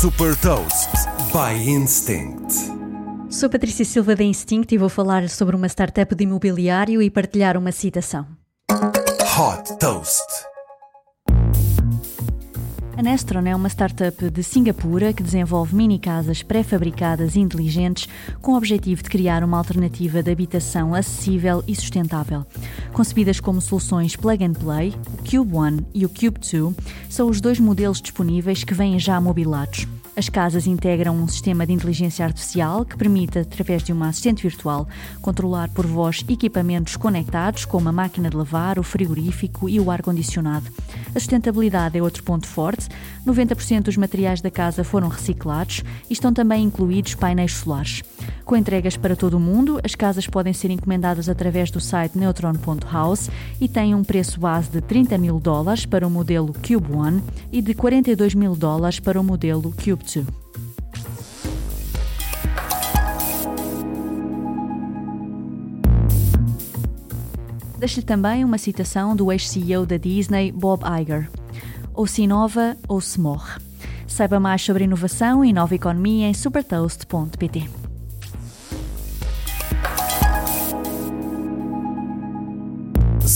Super Toast by Instinct. Sou Patrícia Silva da Instinct e vou falar sobre uma startup de imobiliário e partilhar uma citação. Hot Toast. A Nestron é uma startup de Singapura que desenvolve mini casas pré-fabricadas e inteligentes com o objetivo de criar uma alternativa de habitação acessível e sustentável. Concebidas como soluções plug and play, o Cube One e o Cube 2 são os dois modelos disponíveis que vêm já mobilados. As casas integram um sistema de inteligência artificial que permite, através de uma assistente virtual, controlar por voz equipamentos conectados, como a máquina de lavar, o frigorífico e o ar-condicionado. A sustentabilidade é outro ponto forte. 90% dos materiais da casa foram reciclados e estão também incluídos painéis solares. Com entregas para todo o mundo, as casas podem ser encomendadas através do site neutron.house e têm um preço base de 30 mil dólares para o modelo Cube One e de 42 mil dólares para o modelo Cube 2. Deixo-lhe também uma citação do ex-CEO da Disney, Bob Iger. Ou se inova ou se morre. Saiba mais sobre inovação e nova economia em supertoast.pt.